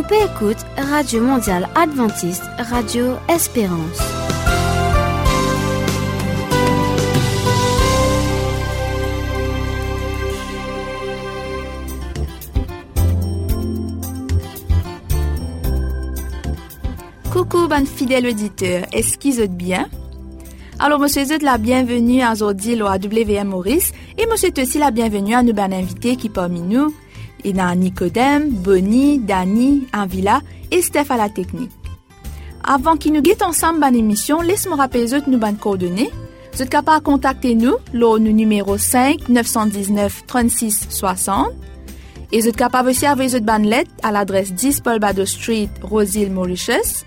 On peut écouter Radio Mondiale Adventiste, Radio Espérance. Coucou, ban fidèle auditeur, est-ce qu'ils bien? Alors, monsieur souhaite la bienvenue à Zodil à WM Maurice et monsieur aussi la bienvenue à nos ban invités qui parmi nous, et dans Nicodème, Bonnie, Dani, Anvila et Steph à la technique. Avant qu'ils nous guettent ensemble ban émission, laisse-moi rappeler nous ban coordonnées. Vous êtes capable de contacter nous, le numéro 5 919 36 60. Et vous êtes capable aussi d'envoyer votre ban lettre à l'adresse 10 Paul Bado Street, Rosehill, Mauritius.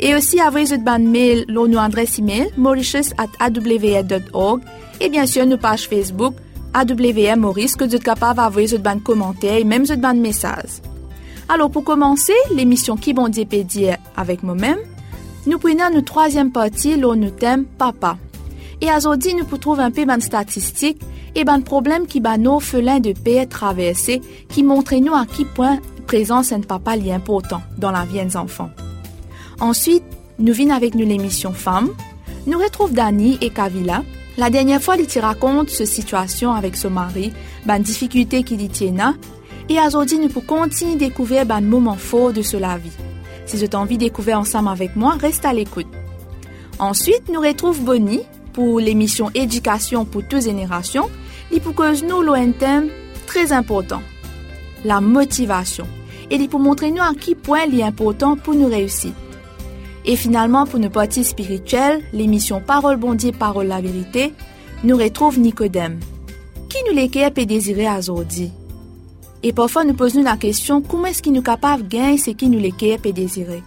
Et aussi envoyer votre ban mail, l'onu adresse email, mauritius at awr.org. Et bien sûr, nos pages Facebook, AWM Maurice, que vous êtes capable d'envoyer votre ban commentaires et même votre ban message. Alors, pour commencer, l'émission Qui bon dire avec moi-même, nous prenons notre troisième partie, l'on nous thème Papa. Et aujourd'hui, nous pouvons trouver un peu de statistiques et ban problème qui ban nos de paix traversés, qui montrent nous à qui point présence un papa est important dans la vie des enfants. Ensuite, nous venons avec nous l'émission Femmes. Nous retrouvons Dani et Kavila. La dernière fois, ils racontent ce situation avec son mari, ban difficulté qu'il y tient et aujourd'hui, nous pouvons continuer à découvrir ban moment fort de cela vie. Si vous avez envie de découvrir ensemble avec moi, reste à l'écoute. Ensuite, nous retrouvons Bonnie pour l'émission Éducation pour toutes générations et pour que nous un thème très important, la motivation. Et pour montrer nous à qui point il est important pour nous réussir. Et finalement, pour nos parties spirituelles, l'émission Parole Bondier, Parole la vérité, nous retrouve Nicodème. Qui nous l'équipe et désirer à aujourd'hui? Et parfois, nous posons la question, comment est-ce qu'il nous capable de gagner ce qui nous l'équipe et désirer?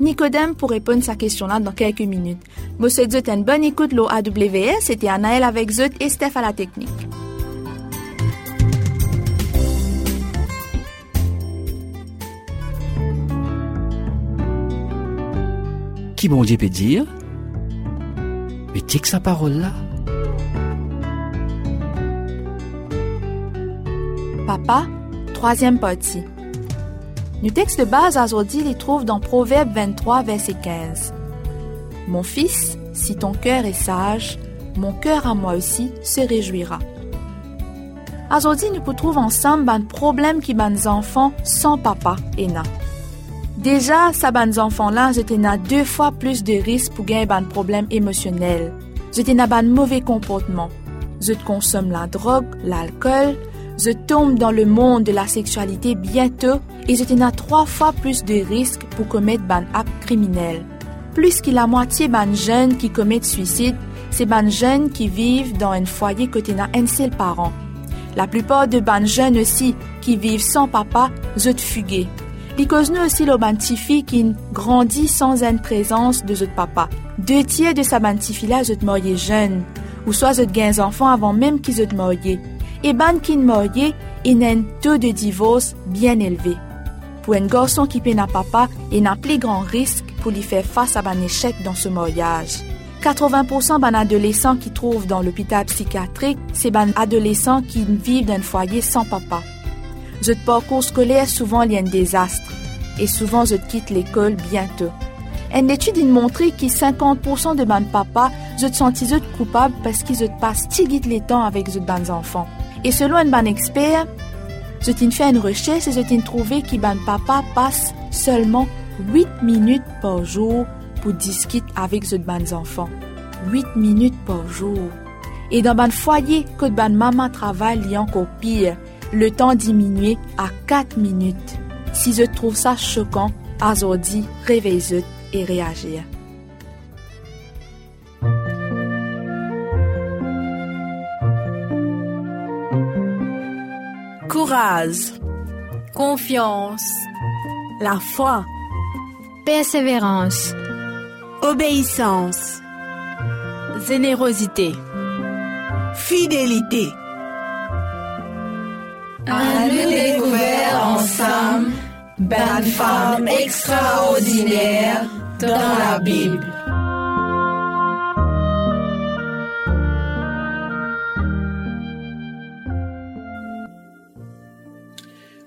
Nicodème pour répondre à sa question-là dans quelques minutes. Monsieur Zut, une bonne écoute, l'eau AWS, c'était Anaël avec Zut et Steph à la technique. Qui bon peut dire Mais tiens que sa parole là. Papa, troisième partie. Le texte de base aujourd'hui les trouve dans Proverbe 23, verset 15. Mon fils, si ton cœur est sage, mon cœur à moi aussi se réjouira. Aujourd'hui, nous trouvons ensemble un problème qui ban enfants sans papa et na. Déjà, ça ban enfants-là, j'étais na deux fois plus de risques pour gagner un problème émotionnel. J'étais na ban mauvais comportement. Je consomme la drogue, l'alcool, je tombe dans le monde de la sexualité bientôt et je trois fois plus de risques pour commettre ban acte criminel. Plus que la moitié ban jeunes qui commettent suicide, c'est ban jeunes qui vivent dans un foyer côté na un seul parent. La plupart de ban jeunes aussi qui vivent sans papa, je fuguer. Because nous aussi le bantifi qui grandit sans une présence de notre papa. Deux tiers de sa bantifi là, je te jeune. Ou soit je gains enfants avant même qu'ils te marié. Et ban qui marié, il un taux de divorce bien élevé. Pour un garçon qui peine à papa, il a un plus grand risque pour lui faire face à un échec dans ce mariage. 80% d'un adolescents qui trouvent dans l'hôpital psychiatrique, c'est un adolescents qui vivent dans un foyer sans papa. Je parcours scolaire souvent a un désastre et souvent je quitte l'école bientôt. Une étude a montré que 50% de mes papa je te sentis coupable parce qu'ils te passent tigit les temps avec les bons enfants. Et selon un ban expert, je t'ai fait une recherche et je t'ai trouvé que ban papa passe seulement 8 minutes par jour pour discuter avec les bons enfants. 8 minutes par jour. Et dans ban foyer que ban maman travaille, encore pire le temps diminué à 4 minutes. Si je trouve ça choquant, aujourd'hui, réveille et réagir. Courage, confiance, la foi, persévérance, obéissance, générosité, fidélité. Un découvert ensemble, belle femme extraordinaire dans la Bible.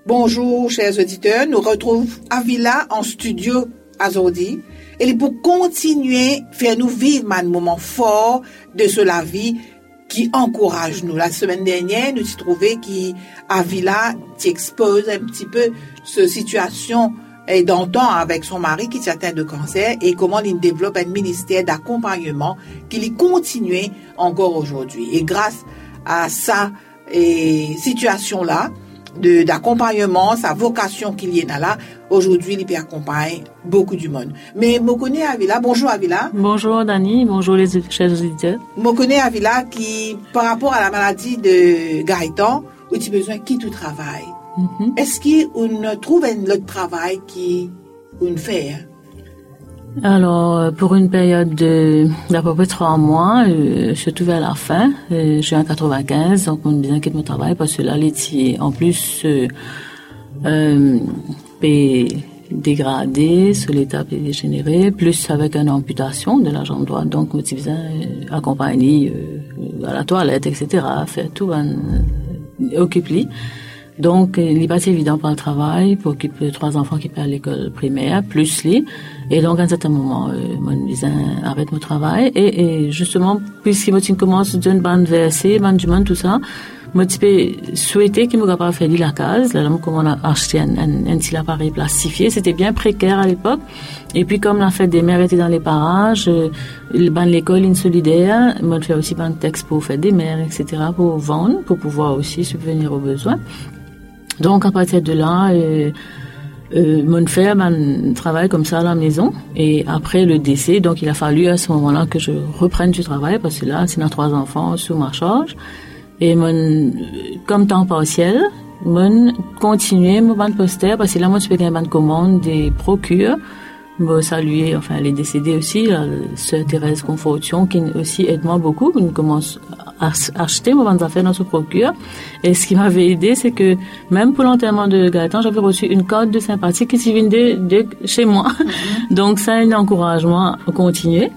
Bonjour, chers auditeurs. Nous retrouvons Avila en studio aujourd'hui. Et pour continuer, faire nous vivre un moment fort de ce la vie qui encourage nous. La semaine dernière, nous avons trouvé qu'Avila expose un petit peu ce situation et d'antan avec son mari qui s'atteint de cancer et comment il développe un ministère d'accompagnement qui lui continue encore aujourd'hui. Et grâce à sa situation-là, d'accompagnement, sa vocation qu'il y a là, aujourd'hui, il peut accompagner beaucoup du monde. Mais Mokone Avila, bonjour Avila. Bonjour Dani, bonjour les chers auditeurs. Mokone Avila qui, par rapport à la maladie de Gaëtan, où tu as besoin quitte au travail. Mm-hmm. Est-ce qu'on trouve un autre travail qui on fait? Alors, euh, pour une période de d'à peu près trois mois, euh, surtout vers la fin, euh, je suis en 95, donc on bien quitte mon travail parce que là, l'étier, en plus, euh, euh, dégradé, sur l'état dégénéré, plus avec une amputation de la jambe droite, donc on besoin accompagner à la toilette, etc., faire tout, occuper donc, il n'est pas évident pour le travail, pour occuper trois enfants qui partent à l'école primaire, plus lui. Et donc, à un certain moment, euh, mon voisin arrête mon travail. Et, et justement, puisqu'il me commence d'une bande versée, monde, tout ça, moi, je souhaité qu'il me pas fait la case. Là, comme on a acheté un, un, un petit appareil plastifié, c'était bien précaire à l'époque. Et puis, comme la fête des mères était dans les parages, euh, ban l'école une solidaire, moi, je fais aussi un texte pour faire des mères, etc., pour vendre, pour pouvoir aussi subvenir aux besoins. Donc, à partir de là, euh, euh, mon frère ben, travaille comme ça à la maison. Et après le décès, donc il a fallu à ce moment-là que je reprenne du travail parce que là, c'est nos trois enfants sous ma charge. Et mon, comme temps partiel, mon continuer mon bande poster parce que là, moi, je fais une bande commande des procures me saluer, enfin elle est décédée aussi, la sœur Thérèse Confortion, qui aussi aide moi beaucoup, qui commence à acheter mes affaires dans ce procure. Et ce qui m'avait aidé, c'est que même pour l'enterrement de Gaëtan, j'avais reçu une carte de sympathie qui vient de, de, chez moi. Mm-hmm. Donc ça, un encouragement à continuer.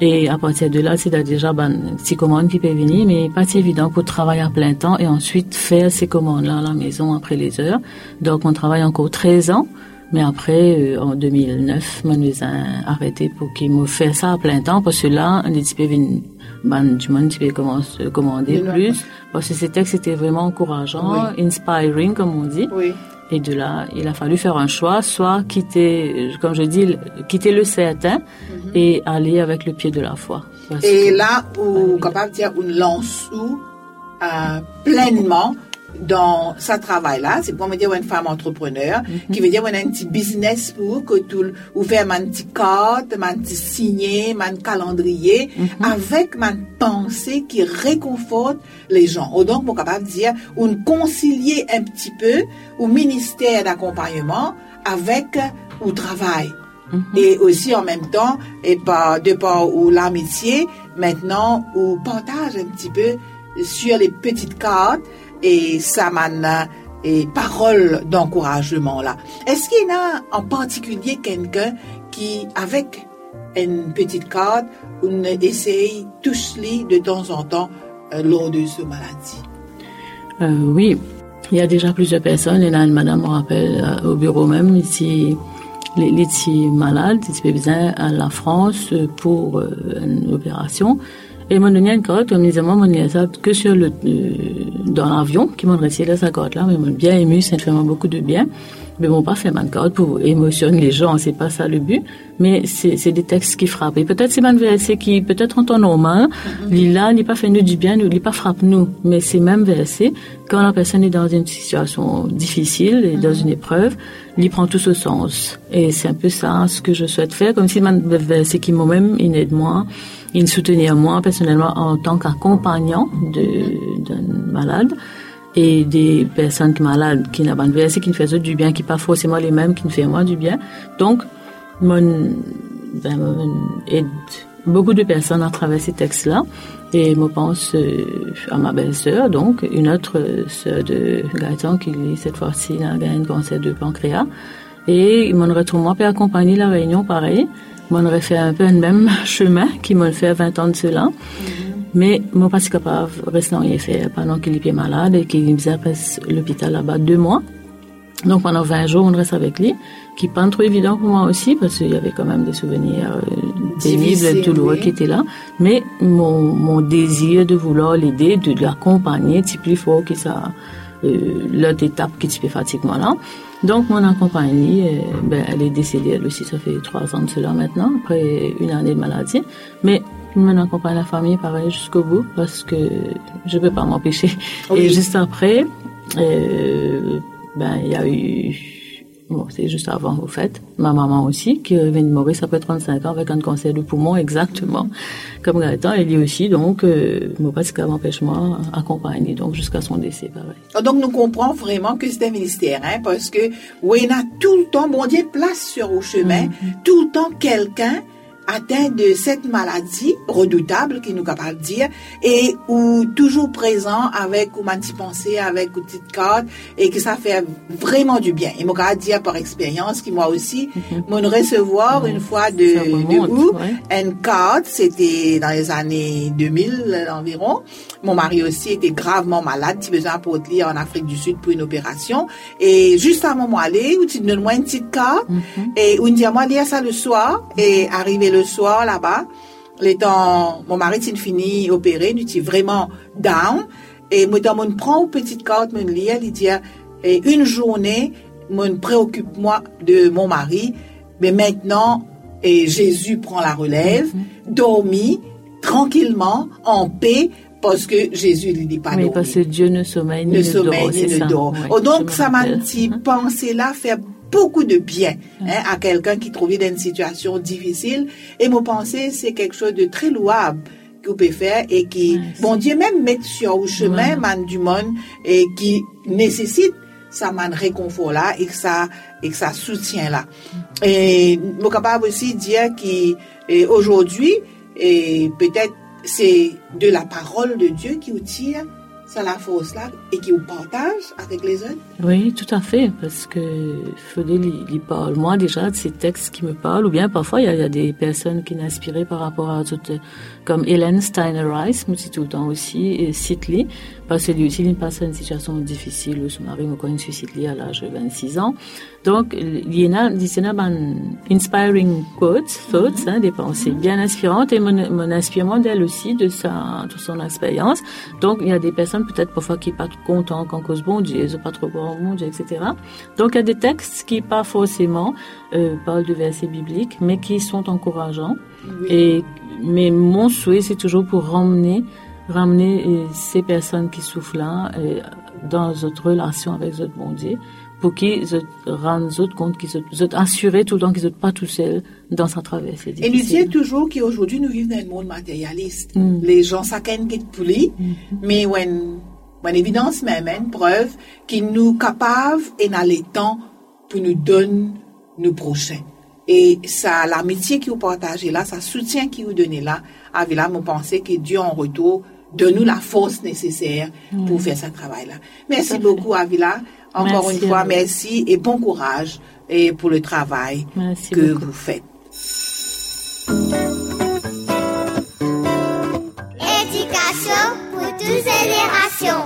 Et à partir de là, c'est déjà ben, ces commandes qui peuvent venir, mais pas si évident pour travailler à plein temps et ensuite faire ces commandes-là à la maison après les heures. Donc on travaille encore 13 ans. Mais après, euh, en 2009, moi, nous a arrêté pour qu'il me fasse ça à plein temps, parce que là, les types ben, du monde qui commence à commander plus, parce que c'était c'était vraiment encourageant, inspiring, comme on dit. Oui. Et de là, il a fallu faire un choix, soit quitter, comme je dis, quitter le certain mhm. et aller avec le pied de la foi. Et là, où, capable de dire, on lance où, euh, pleinement, dans sa travail-là, c'est pour me dire une femme entrepreneur, qui veut dire on a un petit business pour que tout, ou faire un petit carte, un petit signé, un calendrier, avec ma pensée qui réconforte les gens. Ou donc, pour capable de dire, on concilier un petit peu au ministère d'accompagnement avec au travail. Et aussi en même temps, et pas de par ou l'amitié, maintenant, ou partage un petit peu sur les petites cartes et ça m'a et parole d'encouragement là. Est-ce qu'il y a en particulier quelqu'un qui, avec une petite carte, on essaye tous les de temps en temps euh, lors de ce maladie? Euh, oui, il y a déjà plusieurs personnes. Et là, une madame me rappelle euh, au bureau même ici, les, les malades, ils besoin à la France pour une opération. Et mon donné une carte, on disait, moi, mon ça que sur le, euh, dans l'avion, qui m'ont retiré sa carte là, mais m'ont bien ému, ça me fait beaucoup de bien. Mais bon, pas fait ma carte pour émotionner les gens, c'est pas ça le but. Mais c'est des textes qui frappent. Et peut-être c'est un verset qui, peut-être en temps normal, mm là, n'est pas fait nous du bien, il pas frappe nous. Mais c'est même verset, quand la personne est dans une situation difficile et dans une épreuve, il prend tout ce sens. Et c'est un peu ça, ce que je souhaite faire, comme si man verset qui m'a même, il aide moi il soutenir moi personnellement en tant qu'accompagnant d'un malade et des personnes malades qui n'ont pas qui ne font du bien, qui pas forcément les mêmes qui ne font moi du bien. Donc, mon, ben, aide beaucoup de personnes à travers ces textes-là. Et je pense euh, à ma belle-sœur, donc une autre sœur de Gaëtan qui, cette fois-ci, a gagné un cancer de pancréas. Et mon retour, moi, peut accompagner la réunion pareil on aurait fait un peu le même chemin qui m'a fait 20 ans de cela. Mm-hmm. Mais moi, pas capable de rester en effet pendant qu'il était malade et qu'il faisait à l'hôpital là-bas deux mois. Donc pendant 20 jours, on reste avec lui, qui pas trop évident pour moi aussi, parce qu'il y avait quand même des souvenirs pénibles, Difficiles, douloureux qui étaient là. Mais mon, mon désir de vouloir l'aider, de l'accompagner, c'est plus fort que ça, euh, l'autre étape qui fait pratiquement là. Donc mon accompagnée, euh, ben, elle est décédée elle aussi, ça fait trois ans de cela maintenant, après une année de maladie. Mais m'en accompagne la famille pareil jusqu'au bout parce que je peux pas m'empêcher. Oui. Et juste après, euh, ben il y a eu bon c'est juste avant au fait ma maman aussi qui vient de mourir ça fait 35 ans avec un cancer du poumon exactement. Comme Gaëtan et lui aussi donc euh, m'empêche moi accompagner donc jusqu'à son décès pareil. Donc, nous comprenons vraiment que c'est un ministère, hein, parce que, oui, on a tout le temps, bon Dieu, place sur au chemin, tout le temps quelqu'un atteint de cette maladie redoutable, qui nous capable de dire, et ou toujours présent avec ou manti pensée, avec une petite carte, et que ça fait vraiment du bien. Et moi, je dire par expérience, qui moi aussi, mon recevoir une fois de, de une carte, c'était dans les années 2000 environ. Mon mari aussi était gravement malade, il besoin pour lire en Afrique du Sud pour une opération. Et juste avant moi aller, où tu donnes moi une petite carte, et on dit à moi lire ça le soir, et arrivé le soir là-bas, les temps, mon mari s'est fini opéré, nous était vraiment down, et moi dans mon prend une petite carte, me lire, il dit, et une journée, me préoccupe moi de mon mari, mais maintenant, et Jésus prend la relève, dormi, tranquillement, en paix, parce que Jésus lui dit pas Oui, parce que Dieu ne sommeille ni Ne ne, sommeille dort, ni ne dort. Oh, donc, ça m'a rappelle. petit pensé là fait beaucoup de bien hein, à quelqu'un qui trouvait dans une situation difficile. Et mon pensée, c'est quelque chose de très louable que vous pouvez faire et qui, Ouais, bon Dieu, même mettre sur le chemin, man du monde, et qui nécessite ça man réconfort là et que ça et que ça soutient là. Et je suis capable aussi de dire qu'aujourd'hui, et peut-être c'est de la parole de Dieu qui vous tire, c'est la là et qui partage avec les autres. Oui, tout à fait, parce que Fodé, il, parle, moi déjà, de ces textes qui me parlent, ou bien parfois il y a, des personnes qui m'inspirent par rapport à toutes, comme Hélène Steiner Rice, moi c'est tout le temps aussi, et Sitley, parce que lui aussi il passe une situation difficile, où son mari me connaît Sitley à l'âge de 26 ans. Donc, il y a, il y en a un inspiring quotes, thoughts, hein, des pensées bien inspirantes, et mon, mon inspirement d'elle aussi, de sa, de son expérience. Donc, il y a des personnes peut-être parfois qui pas contents qu'en cause bon Dieu, ils pas trop bon bon Dieu, etc. Donc, il y a des textes qui pas forcément euh, parlent de versets bibliques, mais qui sont encourageants. Et mais mon souhait, c'est toujours pour ramener ramener euh, ces personnes qui souffrent là euh, dans notre relation avec notre bon Dieu pour qu'ils rendent autres compte qu'ils sont assurés tout le temps qu'ils ne sont pas tout seuls dans sa traversée Et nous disons toujours qu'aujourd'hui, nous vivons dans un monde matérialiste. Mm. Les gens, qu'un qui pour lui, mais when, when évidence même, une preuve qu'ils nous capables et dans les temps pour nous donner nos prochains. Et ça, l'amitié qui vous partagez là, ça soutien qui vous donnez là, avec là, mon pensée que Dieu en retour donne nous la force nécessaire pour faire ce travail-là. Merci beaucoup, Avila. Encore Merci une fois, merci et bon courage et pour le travail Merci que beaucoup. vous faites. Éducation pour toutes générations.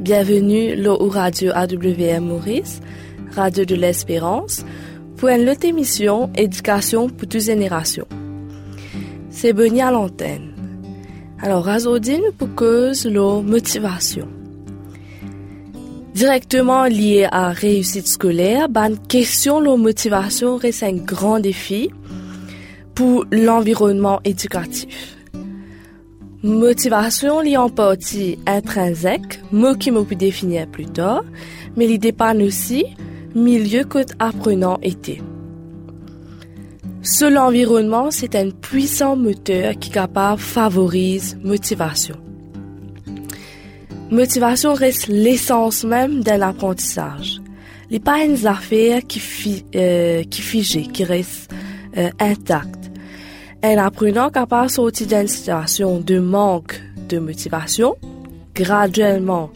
Bienvenue là au radio AWM Maurice, Radio de l'Espérance, pour une autre émission Éducation pour toutes générations. C'est Bonnie à l'antenne. Alors, aujourd'hui, nous pour cause la motivation. Directement lié à réussite scolaire, ben, question la motivation reste un grand défi pour l'environnement éducatif. Motivation liée en partie intrinsèque, mot qui m'a pu définir plus tard, mais il dépanne aussi milieu que apprenant était. Seul l'environnement, c'est un puissant moteur qui capable favorise motivation. Motivation reste l'essence même d'un apprentissage. Il n'est pas une affaire qui, fi, euh, qui figée, qui reste euh, intacte. Un apprenant capable de sortir d'une situation de manque de motivation, graduellement,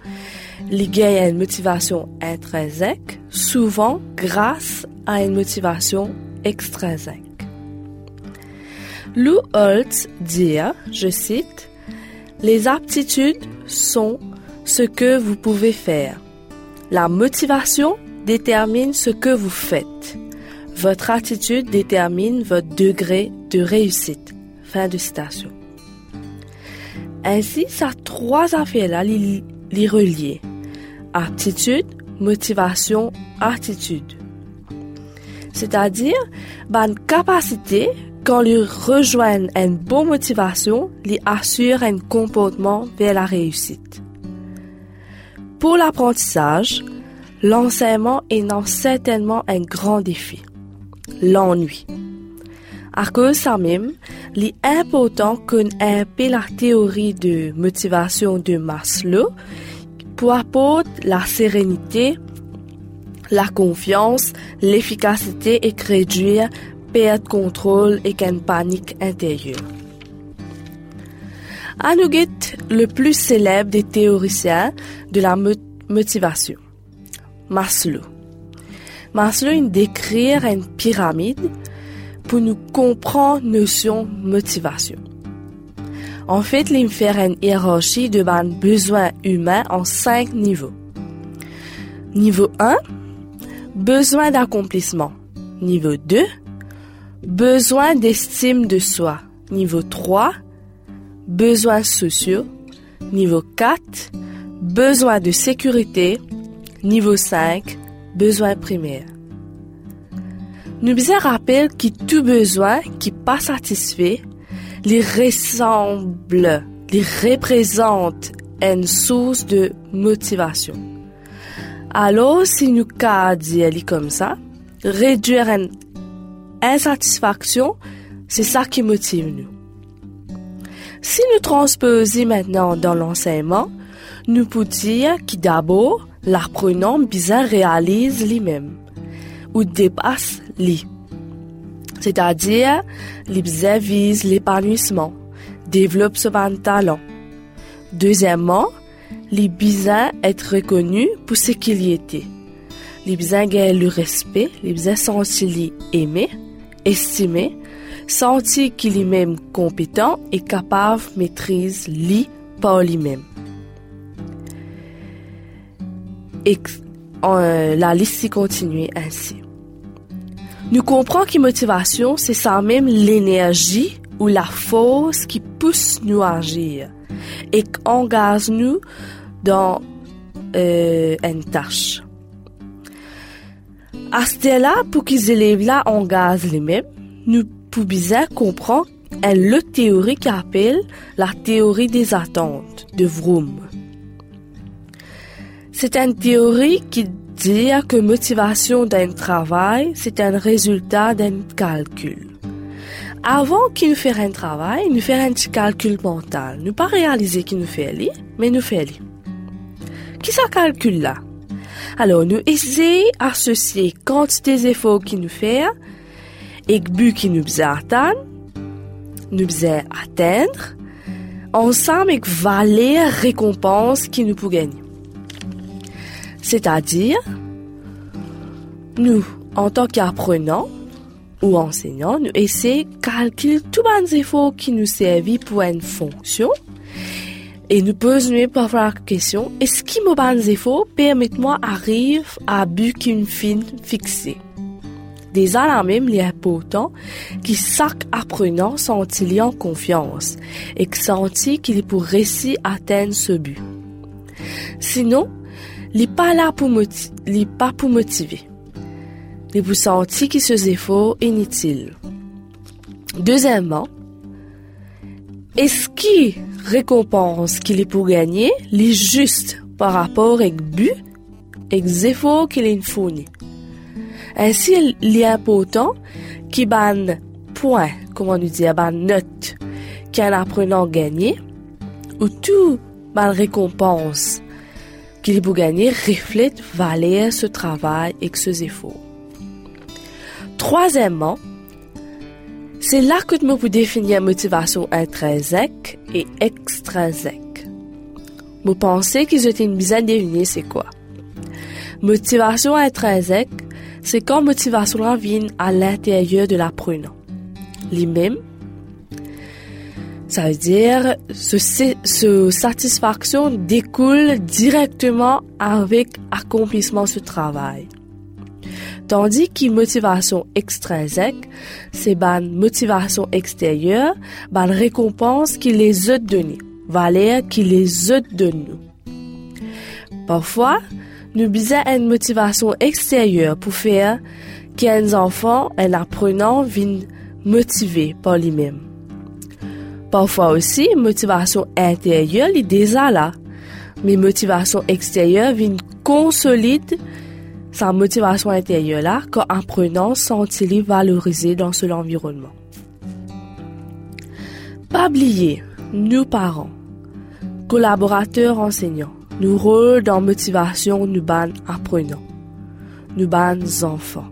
il gagne une motivation intrinsèque, souvent grâce à une motivation extrinsèque. Lou Holtz dit, je cite, Les aptitudes sont ce que vous pouvez faire. La motivation détermine ce que vous faites. Votre attitude détermine votre degré de réussite. Fin de citation. Ainsi, ça trois affaires-là, les, les. Aptitude, motivation, attitude. C'est-à-dire, bonne capacité, quand ils rejoignent une bonne motivation, les assure un comportement vers la réussite. Pour l'apprentissage, l'enseignement est non certainement un grand défi. L'ennui. À cause ça même, il est important qu'on la théorie de motivation de Maslow pour apporter la sérénité, la confiance, l'efficacité et réduire perte contrôle et qu'une panique intérieure. Anuget, le plus célèbre des théoriciens de la motivation. Maslow. Maslow décrit une pyramide pour nous comprendre notion motivation. En fait, il fait une hiérarchie de besoins humains en cinq niveaux. Niveau 1, besoin d'accomplissement. Niveau 2, besoin d'estime de soi. Niveau 3, besoins sociaux. Niveau 4, besoin de sécurité. Niveau 5, besoin primaire. Nous besoin rappelle que tout besoin qui pas satisfait les ressemble, les représente une source de motivation. Alors, si nous dire comme ça, réduire une insatisfaction, c'est ça qui motive nous. Si nous transposons maintenant dans l'enseignement, nous pouvons dire que d'abord, l'apprenant bien réalise lui-même ou dépasse lui. C'est-à-dire, les vise l'épanouissement, développe son talent. Deuxièmement, les besoins être reconnu pour ce qu'il était. Les gagnent le respect, les besoins sentir aimé, estimé, sentir qu'il est même compétent et capable de maîtriser lui par lui-même. Euh, la liste continue ainsi. Nous comprenons que motivation, c'est ça même l'énergie ou la force qui pousse nous à agir et engage nous dans euh, une tâche. À ce là pour qu'ils élèves-là engagent les mêmes, nous pouvons comprendre une théorie qui appelle la théorie des attentes de Vroom. C'est une théorie qui dit que motivation d'un travail, c'est un résultat d'un calcul. Avant qu'il nous fasse un travail, nous fait un petit calcul mental. Nous pas réaliser qu'il nous fait aller, mais nous fait aller. Qui ça calcule là? Alors, nous essayons d'associer quantité d'efforts qu'il nous fait et but qu'il nous atteindre, nous atteindre, ensemble avec valeur récompense qui nous peut gagner. C'est-à-dire, nous, en tant qu'apprenants ou enseignants, nous essayons de calculer tous les efforts qui nous servent pour une fonction et nous posons parfois la question, est-ce que mes bons efforts permettent moi d'arriver à but qu'une fin fixée? Des là même, il est important que chaque apprenant senti en confiance et que senti qu'il est pour réussir à atteindre ce but. Sinon, il n'est pas là pour motiver. Il vous sentir que ces efforts inutiles. Deuxièmement, est-ce qui récompense qu'il est pour gagner, est juste par rapport avec but et les efforts qu'il est fourni. Ainsi, il est important qu'il ban point, comment nous dire, ban note qu'un apprenant gagné, ou tout ban récompense qu'il est pour gagner reflète valer ce travail et ses efforts. Troisièmement, c'est là que nous pouvons définir motivation intrinsèque et extrinsèque. Vous pensez que j'ai une de définir c'est quoi? Motivation intrinsèque, c'est quand motivation vient à l'intérieur de l'apprenant. Lui-même, Ça veut dire ce, ce satisfaction découle directement avec accomplissement ce travail. Tandis que motivation extrinsèque, c'est une motivation extérieure, une récompense qui les a donnée, valeur qui les a nous. Parfois, nous besoin une motivation extérieure pour faire qu'un enfant, un apprenant, vienne motivé par lui-même. Parfois aussi, motivation intérieure, est déjà là. Mais motivation extérieure vient consolide sa motivation intérieure là quand apprenant sent-il valorisé dans son environnement. Pas oublier, nous parents, collaborateurs enseignants, nous rôles dans motivation nous ban apprenants, nous ban enfants.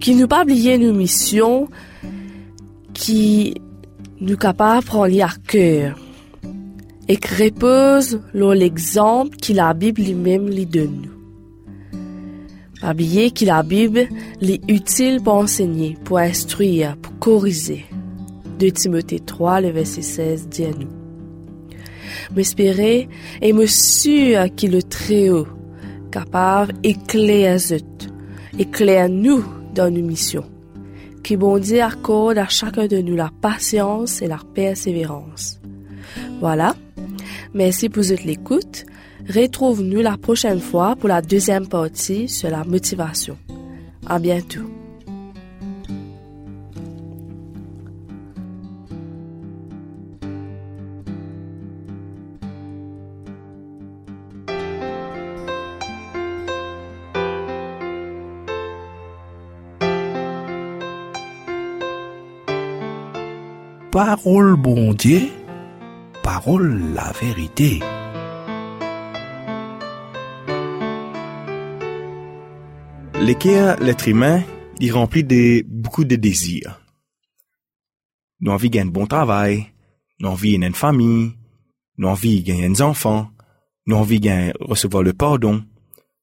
Qui nous pas oublier nos missions, qui nous capables prendre à cœur et qui repose l'exemple que la Bible lui-même lui donne oublier que la Bible est utile pour enseigner, pour instruire, pour corriger. De Timothée 3, le verset 16 dit à nous m'espérer et me sûr qu'il est très haut, capable éclaire éclaire nous dans nos missions. Qui bon Dieu accorde à chacun de nous la patience et la persévérance. Voilà. Merci pour votre écoute. Retrouve-nous la prochaine fois pour la deuxième partie sur la motivation. À bientôt. Parole bon Dieu, parole la vérité. L'équerre, l'être humain, il remplit de beaucoup de désirs. Nous envie de un bon travail, nous envie une famille, nous envie de gagner des enfants, nous envie de recevoir le pardon,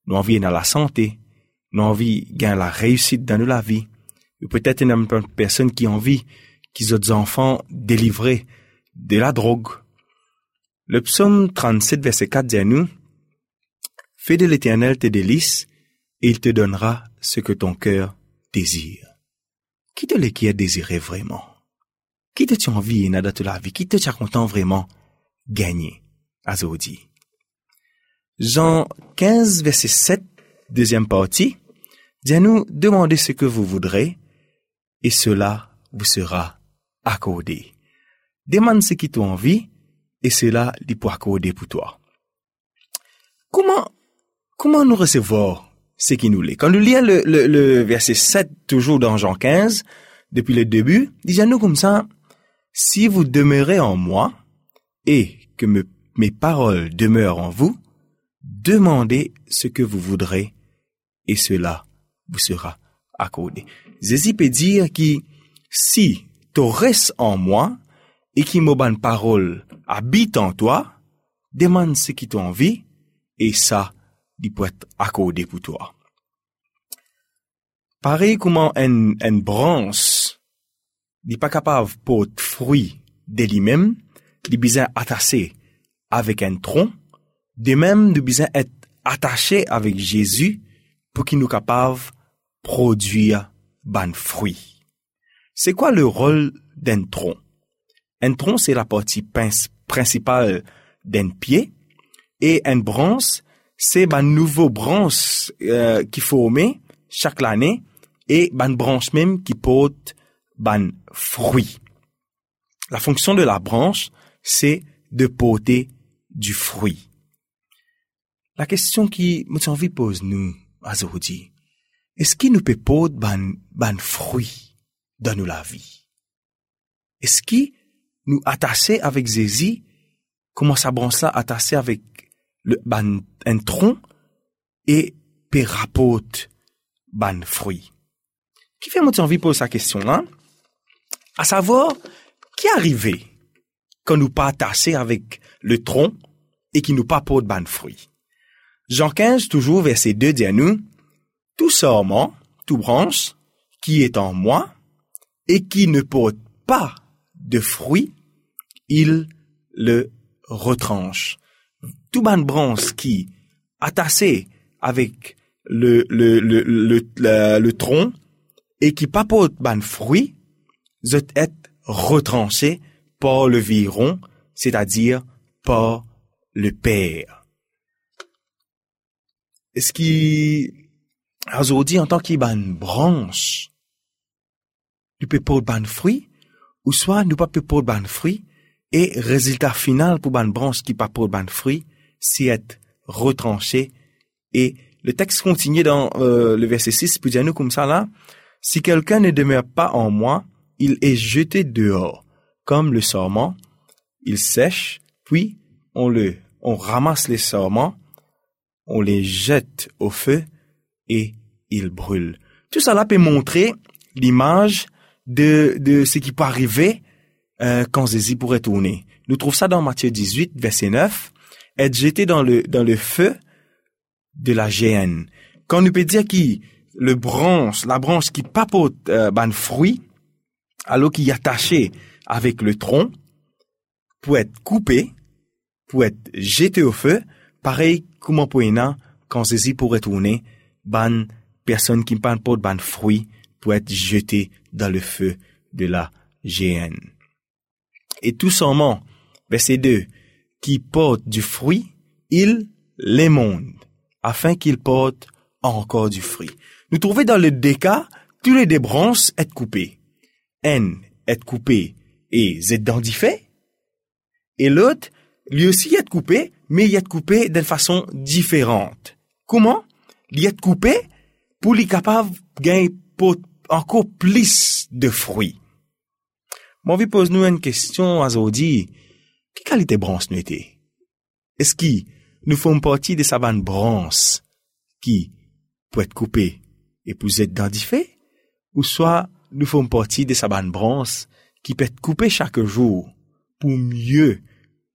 nous envie dans la santé, nous envie de gagner la réussite dans la vie. Peut-être une personne qui envie qu'ils autres enfants délivrés de la drogue. Le psaume 37, verset 4 dit à nous, Fais de l'éternel tes délices, et il te donnera ce que ton cœur désire. Qui te le qui a désiré vraiment? Qui te tu envie dans la vie? Qui te tu content vraiment gagner? Azodi. Jean 15, verset 7, deuxième partie, dit à nous, demandez ce que vous voudrez, et cela vous sera accordé. Demande ce qui t'a et cela lui pour accorder pour toi. Comment, comment nous recevoir ce qui nous l'est? Quand nous lisons le, le, verset 7, toujours dans Jean 15, depuis le début, disons-nous comme ça, si vous demeurez en moi et que mes paroles demeurent en vous, demandez ce que vous voudrez et cela vous sera accordé. Jésus peut dire que si reste en moi et qui me bonne parole habite en toi, demande ce qui t'en envie et ça, il peut être accordé pour toi. Pareil comment une, une branche n'est pas capable pour fruit de lui-même, il besoin attaché avec un tronc, de même, nous besoin être attaché avec Jésus pour qu'il nous capable produire ban fruit. C'est quoi le rôle d'un tronc? Un tronc, c'est la partie principale d'un pied et une branche, c'est ma nouvelle branche euh, qui forme chaque année et une branche même qui porte ban fruit. La fonction de la branche, c'est de porter du fruit. La question qui me envie pose nous aujourd'hui, est-ce qu'il nous peut porter ban fruit? Dans la vie. Est-ce qui nous attacher avec Jésus, comment ça branche là attaché avec le, ban, un tronc et peut rapporte ban fruit? Qui fait mon envie poser sa question là? À savoir, qui arrivé quand nous pas attachés avec le tronc et qui nous pas porte ban fruit? Jean 15, toujours verset 2 dit à nous, tout sorment, tout branche, qui est en moi, et qui ne porte pas de fruits il le retranche. Tout ban branche qui, attaché avec le, le, le, le, le, tronc et qui papote ban fruit, zot est retranché par le viron, c'est-à-dire par le père. Ce qui, aujourd'hui, en tant qu'il ban branche, nous peut pas ban fruit, ou soit nous pas pas ban fruit, et résultat final pour ban branche qui pas pour ban fruit, c'est être retranché. Et le texte continue dans euh, le verset 6, puis dire nous comme ça là, si quelqu'un ne demeure pas en moi, il est jeté dehors, comme le sorment, il sèche, puis on le, on ramasse les sorments, on les jette au feu et il brûle. Tout cela peut montrer l'image de, de ce qui peut arriver euh, quand Jésus pourrait tourner. Nous trouvons ça dans Matthieu 18, verset 9, être jeté dans le, dans le feu de la géhenne. Quand nous peut dire qui le branche, la branche qui papote euh, ban fruit, alors qu'il est attaché avec le tronc, pour être coupé, pour être jeté au feu, pareil comme pour quand Jésus pourrait tourner, ban personne qui pas ban fruit pour être jeté dans le feu de la géhenne. Et tout seulement, verset 2, qui porte du fruit, il les monde, afin qu'il porte encore du fruit. Nous trouvons dans le cas, tous les deux branches être coupées. N est coupé et Z fait. Et l'autre, lui aussi est coupé, mais il est coupé d'une façon différente. Comment? Il est coupé pour lui capable de gagner encore plus de fruits. Mon vie pose nous une question à Zodi. Quelle qualité branche nous était? Est-ce qui nous font partie de sa bande branche qui peut être coupée et pour être dentifée? Ou soit nous font partie de sa bande branche qui peut être coupée chaque jour pour mieux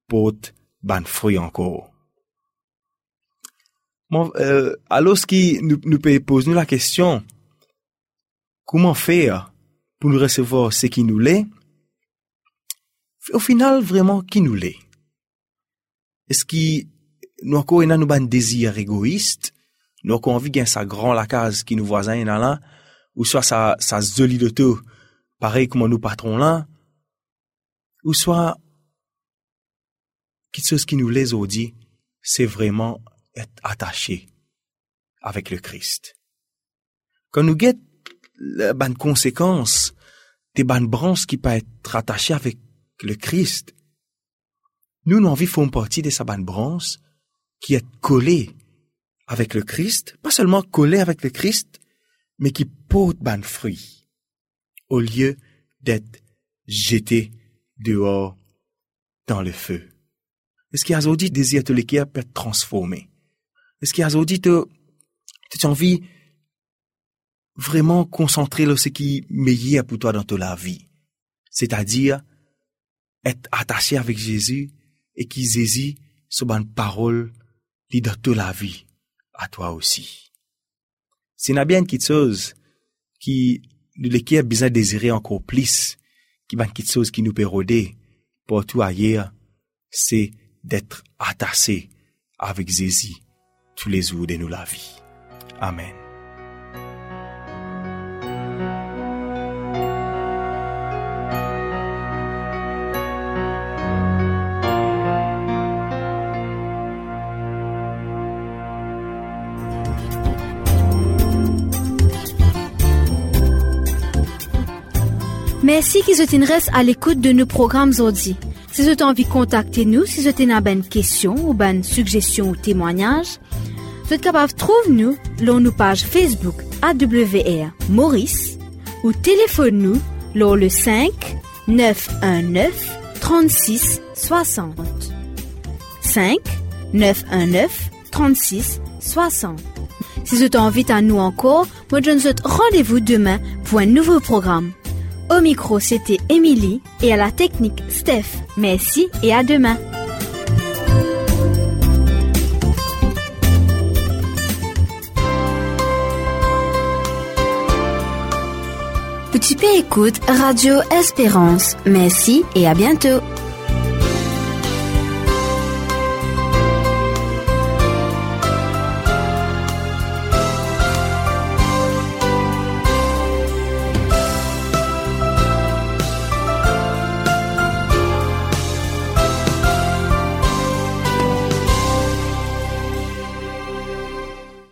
porter ban fruit encore? Euh, alors, ce qui nous, nous poser la question, comment faire pour nous recevoir ce qui nous l'est? Au final, vraiment, qui nous l'est? Est-ce que nous encore nous ban désir égoïste? Nous avons envie de sa grand la case qui nous voisin là, ou soit sa, sa zoli de tout, pareil comme nous patrons là, ou soit, quelque chose qui nous les dit, c'est vraiment être attaché avec le Christ. Quand nous la bonne conséquence des bonnes branches qui peuvent être attachées avec le Christ, nous, nous envie font partie de sa bonne branche qui est collée avec le Christ, pas seulement collée avec le Christ, mais qui porte ban fruit, au lieu d'être jeté dehors dans le feu. Est-ce qu'il y a dit désir de l'équerre peut être transformé? Est-ce qu'il y a te, tu envie vraiment concentrer sur ce qui meilleur pour toi dans ta vie? C'est-à-dire, être attaché avec Jésus et qui Jésus, sur bonne parole, dit dans toute la vie, à toi aussi. C'est une bien quelque chose qui, nous a besoin de désirer encore plus, qui va quelque chose qui nous peut rôder, pour tout ailleurs, c'est d'être attaché avec Jésus tous les jours de nous la vie. Amen. Merci qu'ils intéressent à l'écoute de nos programmes aujourd'hui. Si vous avez envie de contacter nous, si vous avez une question ou une suggestion ou témoignage, vous êtes capable de trouver nous sur nos pages Facebook AWR Maurice ou téléphone nous sur le 5 919 36 60. 5 919 36 60. Si vous avez envie à nous encore, moi je vous rendez-vous demain pour un nouveau programme. Au micro, c'était Émilie et à la technique, Steph. Merci et à demain. Petit P écoute Radio Espérance. Merci et à bientôt.